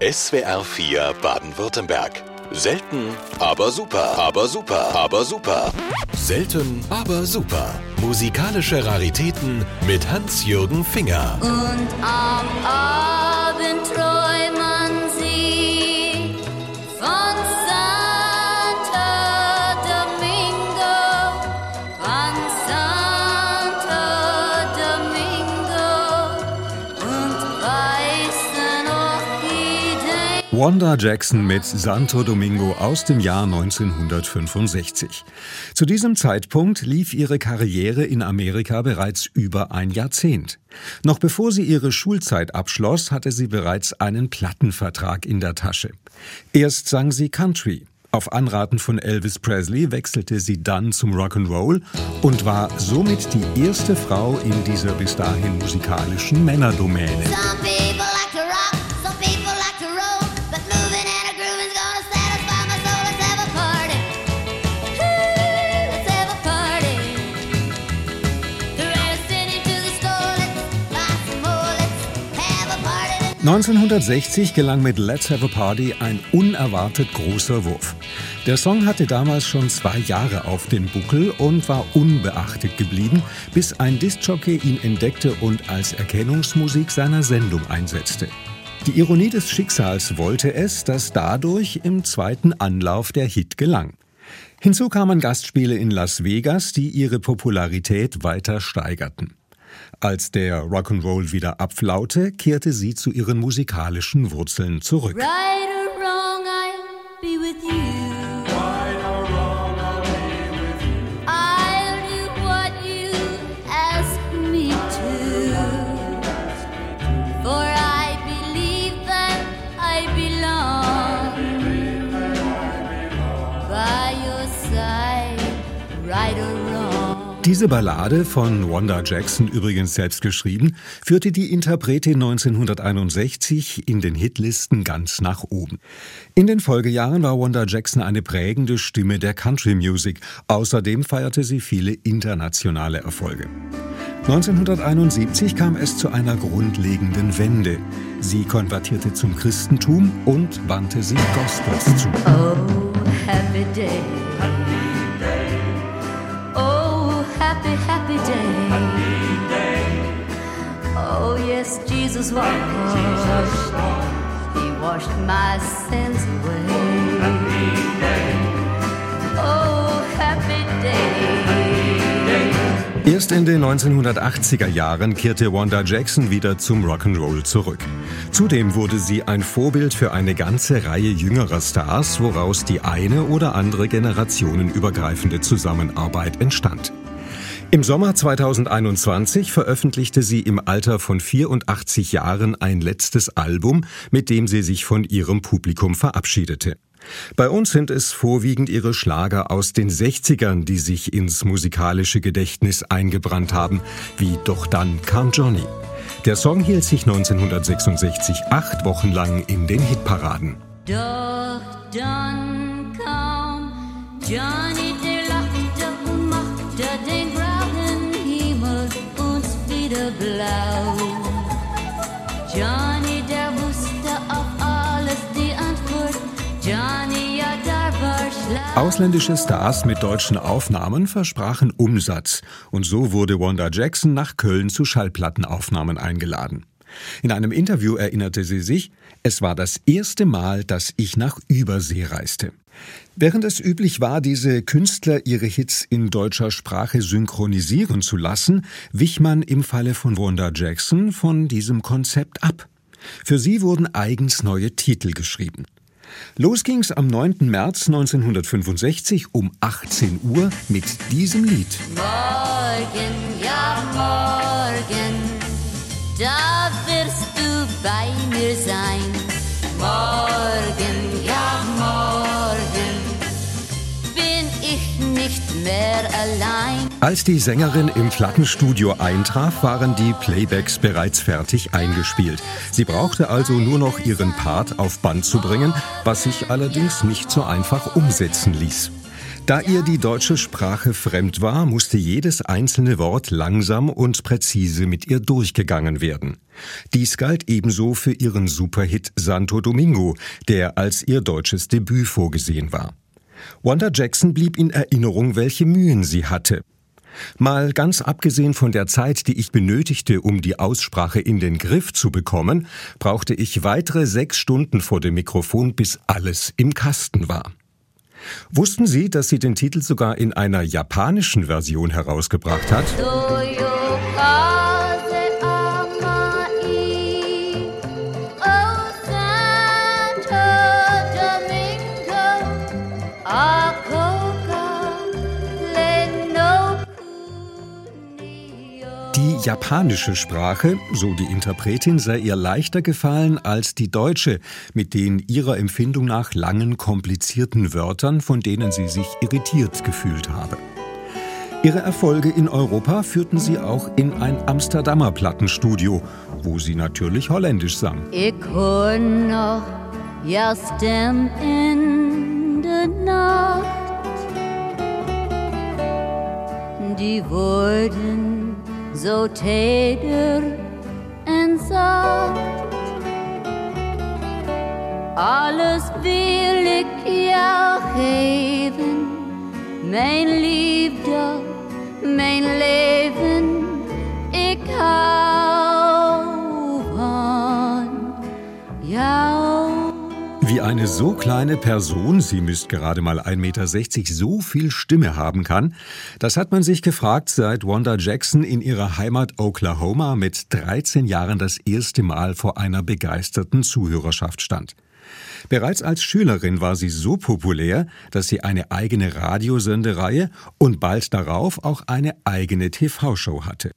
SWR 4 Baden-Württemberg. Selten, aber super, aber super, aber super. Selten, aber super. Musikalische Raritäten mit Hans-Jürgen Finger. Und am Abend Wanda Jackson mit Santo Domingo aus dem Jahr 1965. Zu diesem Zeitpunkt lief ihre Karriere in Amerika bereits über ein Jahrzehnt. Noch bevor sie ihre Schulzeit abschloss, hatte sie bereits einen Plattenvertrag in der Tasche. Erst sang sie Country. Auf Anraten von Elvis Presley wechselte sie dann zum Rock'n'Roll und war somit die erste Frau in dieser bis dahin musikalischen Männerdomäne. 1960 gelang mit Let's Have a Party ein unerwartet großer Wurf. Der Song hatte damals schon zwei Jahre auf den Buckel und war unbeachtet geblieben, bis ein Diskjockey ihn entdeckte und als Erkennungsmusik seiner Sendung einsetzte. Die Ironie des Schicksals wollte es, dass dadurch im zweiten Anlauf der Hit gelang. Hinzu kamen Gastspiele in Las Vegas, die ihre Popularität weiter steigerten. Als der Rock'n'Roll wieder abflaute, kehrte sie zu ihren musikalischen Wurzeln zurück. Right or wrong, I'll be with you. Diese Ballade von Wanda Jackson, übrigens selbst geschrieben, führte die Interpretin 1961 in den Hitlisten ganz nach oben. In den Folgejahren war Wanda Jackson eine prägende Stimme der Country Music. Außerdem feierte sie viele internationale Erfolge. 1971 kam es zu einer grundlegenden Wende. Sie konvertierte zum Christentum und wandte sich Gospels zu. Oh, happy day. Yes, Jesus washed. He washed my sins away. Oh, happy day. Erst in den 1980er Jahren kehrte Wanda Jackson wieder zum Rock'n'Roll zurück. Zudem wurde sie ein Vorbild für eine ganze Reihe jüngerer Stars, woraus die eine oder andere generationenübergreifende Zusammenarbeit entstand. Im Sommer 2021 veröffentlichte sie im Alter von 84 Jahren ein letztes Album, mit dem sie sich von ihrem Publikum verabschiedete. Bei uns sind es vorwiegend ihre Schlager aus den 60ern, die sich ins musikalische Gedächtnis eingebrannt haben, wie Doch dann kam Johnny. Der Song hielt sich 1966 acht Wochen lang in den Hitparaden. Doch dann kam Johnny, Ausländische Stars mit deutschen Aufnahmen versprachen Umsatz und so wurde Wanda Jackson nach Köln zu Schallplattenaufnahmen eingeladen. In einem Interview erinnerte sie sich, es war das erste Mal, dass ich nach Übersee reiste. Während es üblich war, diese Künstler ihre Hits in deutscher Sprache synchronisieren zu lassen, wich man im Falle von Wanda Jackson von diesem Konzept ab. Für sie wurden eigens neue Titel geschrieben. Los ging's am 9. März 1965 um 18 Uhr mit diesem Lied. Morgen, ja, morgen, da wirst du bei mir sein. Als die Sängerin im Plattenstudio eintraf, waren die Playbacks bereits fertig eingespielt. Sie brauchte also nur noch ihren Part auf Band zu bringen, was sich allerdings nicht so einfach umsetzen ließ. Da ihr die deutsche Sprache fremd war, musste jedes einzelne Wort langsam und präzise mit ihr durchgegangen werden. Dies galt ebenso für ihren Superhit Santo Domingo, der als ihr deutsches Debüt vorgesehen war. Wanda Jackson blieb in Erinnerung, welche Mühen sie hatte. Mal ganz abgesehen von der Zeit, die ich benötigte, um die Aussprache in den Griff zu bekommen, brauchte ich weitere sechs Stunden vor dem Mikrofon, bis alles im Kasten war. Wussten Sie, dass sie den Titel sogar in einer japanischen Version herausgebracht hat? Die japanische Sprache, so die Interpretin, sei ihr leichter gefallen als die deutsche, mit den ihrer Empfindung nach langen, komplizierten Wörtern, von denen sie sich irritiert gefühlt habe. Ihre Erfolge in Europa führten sie auch in ein Amsterdamer Plattenstudio, wo sie natürlich holländisch sang. Ik hoor nog jouw stem in de nacht. Die woorden zo teder en zacht. Alles wil ik jou geven, mijn liefde, mijn leven. Ik hou eine so kleine Person, sie misst gerade mal 1,60 Meter, so viel Stimme haben kann, das hat man sich gefragt, seit Wanda Jackson in ihrer Heimat Oklahoma mit 13 Jahren das erste Mal vor einer begeisterten Zuhörerschaft stand. Bereits als Schülerin war sie so populär, dass sie eine eigene Radiosendereihe und bald darauf auch eine eigene TV-Show hatte.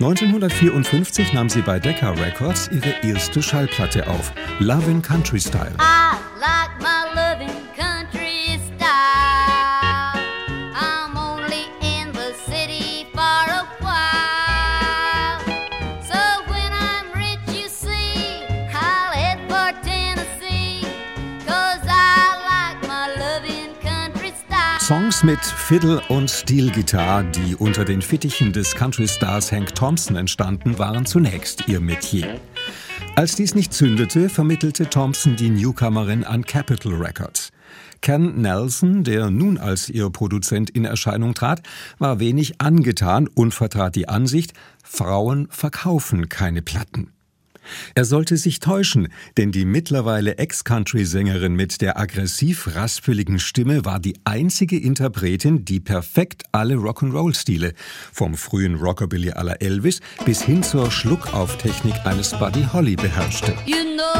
1954 nahm sie bei Decca Records ihre erste Schallplatte auf, Lovin' Country Style. Songs mit Fiddle und Steelgitarre, die unter den Fittichen des Country-Stars Hank Thompson entstanden, waren zunächst ihr Metier. Als dies nicht zündete, vermittelte Thompson die Newcomerin an Capitol Records. Ken Nelson, der nun als ihr Produzent in Erscheinung trat, war wenig angetan und vertrat die Ansicht, Frauen verkaufen keine Platten. Er sollte sich täuschen, denn die mittlerweile Ex-Country-Sängerin mit der aggressiv raspeligen Stimme war die einzige Interpretin, die perfekt alle Rock'n'Roll-Stile, vom frühen Rockabilly à la Elvis bis hin zur Schluckauftechnik eines Buddy Holly beherrschte. You know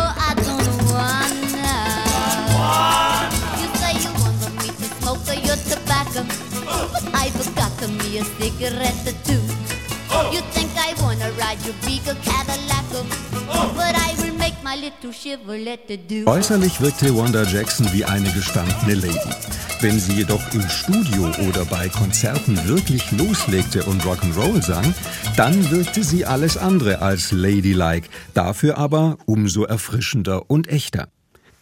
me a cigarette or two. You think I wanna ride your bigger Cadillac, do. Äußerlich wirkte Wanda Jackson wie eine gestandene Lady. Wenn sie jedoch im Studio oder bei Konzerten wirklich loslegte und Rock'n'Roll sang, dann wirkte sie alles andere als ladylike, dafür aber umso erfrischender und echter.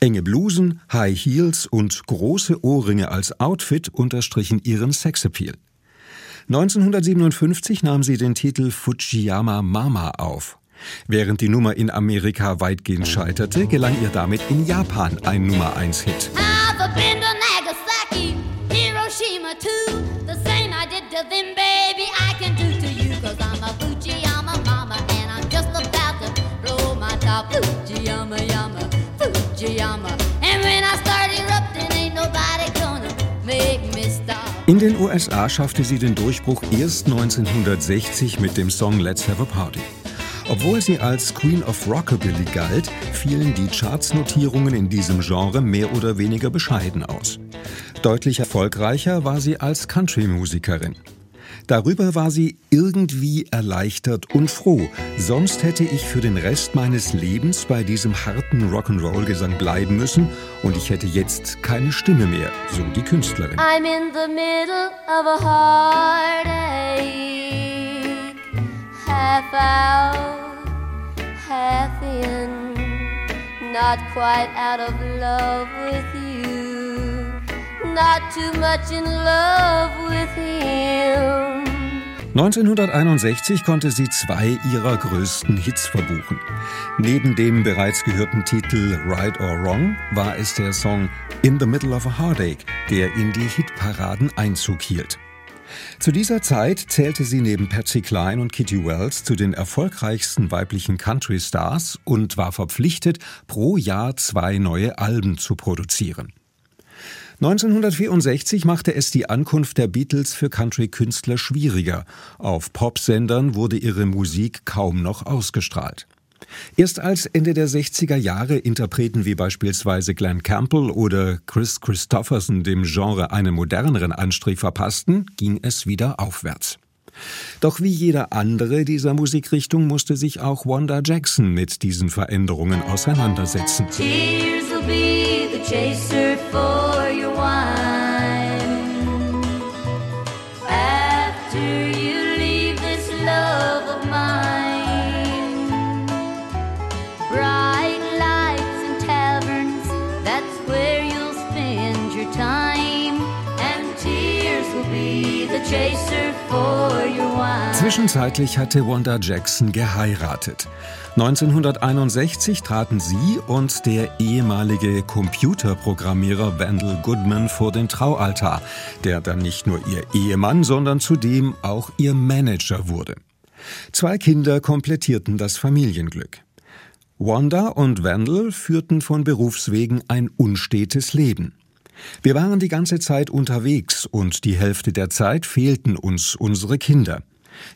Enge Blusen, High Heels und große Ohrringe als Outfit unterstrichen ihren Sexappeal. 1957 nahm sie den Titel Fujiyama Mama auf. Während die Nummer in Amerika weitgehend scheiterte, gelang ihr damit in Japan ein Nummer-1-Hit. I've been to Nagasaki, Hiroshima too. The same I did to them, baby, I can do to you. Cause I'm a Fujiyama mama and I'm just about to blow my top. Fujiyama, yama, Fujiyama. And when I start erupting, ain't nobody gonna make me stop. In den USA schaffte sie den Durchbruch erst 1960 mit dem Song Let's Have a Party. Obwohl sie als Queen of Rockabilly galt, fielen die Chartsnotierungen in diesem Genre mehr oder weniger bescheiden aus. Deutlich erfolgreicher war sie als Country-Musikerin. Darüber war sie irgendwie erleichtert und froh, sonst hätte ich für den Rest meines Lebens bei diesem harten Rock'n'Roll-Gesang bleiben müssen und ich hätte jetzt keine Stimme mehr, so die Künstlerin. I'm in the middle of a heartache, half out, in, not quite out of love with you. not too much in love with him. 1961 konnte sie zwei ihrer größten Hits verbuchen. Neben dem bereits gehörten Titel Right or Wrong war es der Song In the Middle of a Heartache, der in die Hitparaden Einzug hielt. Zu dieser Zeit zählte sie neben Patsy Cline und Kitty Wells zu den erfolgreichsten weiblichen Country-Stars und war verpflichtet, pro Jahr zwei neue Alben zu produzieren. 1964 machte es die Ankunft der Beatles für Country-Künstler schwieriger. Auf Popsendern wurde ihre Musik kaum noch ausgestrahlt. Erst als Ende der 60er Jahre Interpreten wie beispielsweise Glenn Campbell oder Chris Christopherson dem Genre einen moderneren Anstrich verpassten, ging es wieder aufwärts. Doch wie jeder andere dieser Musikrichtung musste sich auch Wanda Jackson mit diesen Veränderungen auseinandersetzen. Zwischenzeitlich hatte Wanda Jackson geheiratet. 1961 traten sie und der ehemalige Computerprogrammierer Wendell Goodman vor den Traualtar, der dann nicht nur ihr Ehemann, sondern zudem auch ihr Manager wurde. Zwei Kinder komplettierten das Familienglück. Wanda und Wendell führten von Berufswegen ein unstetes Leben. Wir waren die ganze Zeit unterwegs und die Hälfte der Zeit fehlten uns unsere Kinder.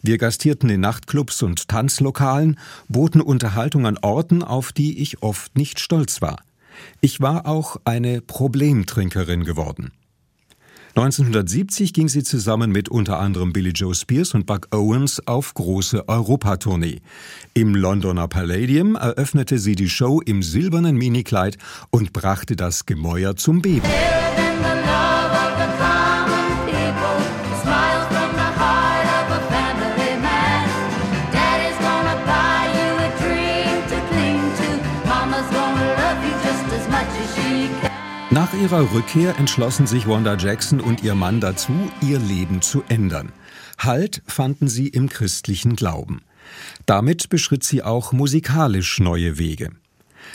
Wir gastierten in Nachtclubs und Tanzlokalen, boten Unterhaltung an Orten, auf die ich oft nicht stolz war. Ich war auch eine Problemtrinkerin geworden. 1970 ging sie zusammen mit unter anderem Billy Joe Spears und Buck Owens auf große Europatournee. Im Londoner Palladium eröffnete sie die Show im silbernen Minikleid und brachte das Gemäuer zum Beben. Nach ihrer Rückkehr entschlossen sich Wanda Jackson und ihr Mann dazu, ihr Leben zu ändern. Halt fanden sie im christlichen Glauben. Damit beschritt sie auch musikalisch neue Wege.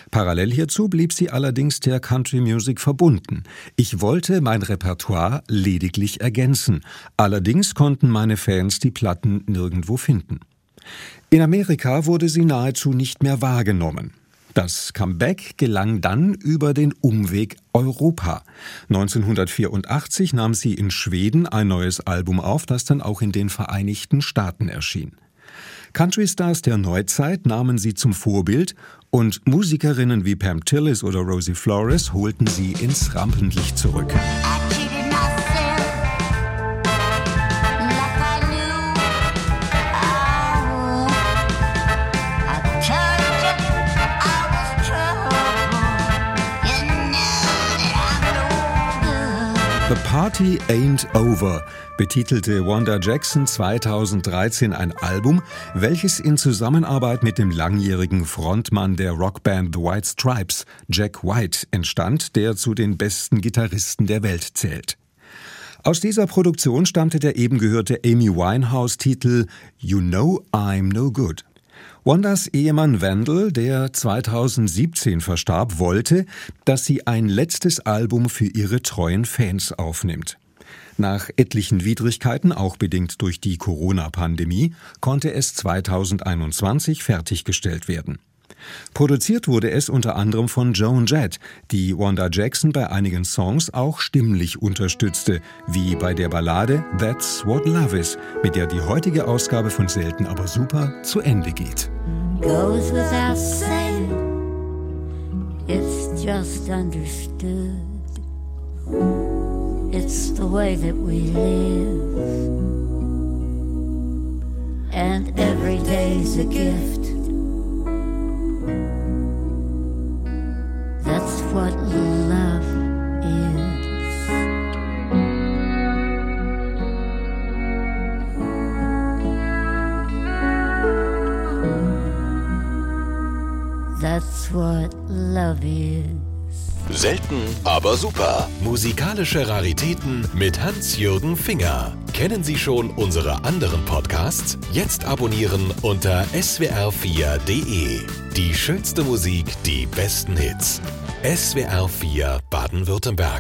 Parallel hierzu blieb sie allerdings der Country Music verbunden. Ich wollte mein Repertoire lediglich ergänzen. Allerdings konnten meine Fans die Platten nirgendwo finden. In Amerika wurde sie nahezu nicht mehr wahrgenommen. Das Comeback gelang dann über den Umweg Europa. 1984 nahm sie in Schweden ein neues Album auf, das dann auch in den Vereinigten Staaten erschien. Country-Stars der Neuzeit nahmen sie zum Vorbild und Musikerinnen wie Pam Tillis oder Rosie Flores holten sie ins Rampenlicht zurück. The Party Ain't Over betitelte Wanda Jackson 2013 ein Album, welches in Zusammenarbeit mit dem langjährigen Frontmann der Rockband The White Stripes, Jack White, entstand, der zu den besten Gitarristen der Welt zählt. Aus dieser Produktion stammte der eben gehörte Amy Winehouse-Titel You Know I'm No Good. Wandas Ehemann Wendell, der 2017 verstarb, wollte, dass sie ein letztes Album für ihre treuen Fans aufnimmt. Nach etlichen Widrigkeiten, auch bedingt durch die Corona-Pandemie, konnte es 2021 fertiggestellt werden. Produziert wurde es unter anderem von Joan Jett, die Wanda Jackson bei einigen Songs auch stimmlich unterstützte, wie bei der Ballade That's What Love Is, mit der die heutige Ausgabe von Selten aber super zu Ende geht. Goes without saying, it's just understood. It's the way that we live. And every day's a gift. What love is. That's what love is. Selten, aber super. Musikalische Raritäten mit Hans-Jürgen Finger. Kennen Sie schon unsere anderen Podcasts? Jetzt abonnieren unter swr4.de. Die schönste Musik, die besten Hits. SWR4 Baden-Württemberg.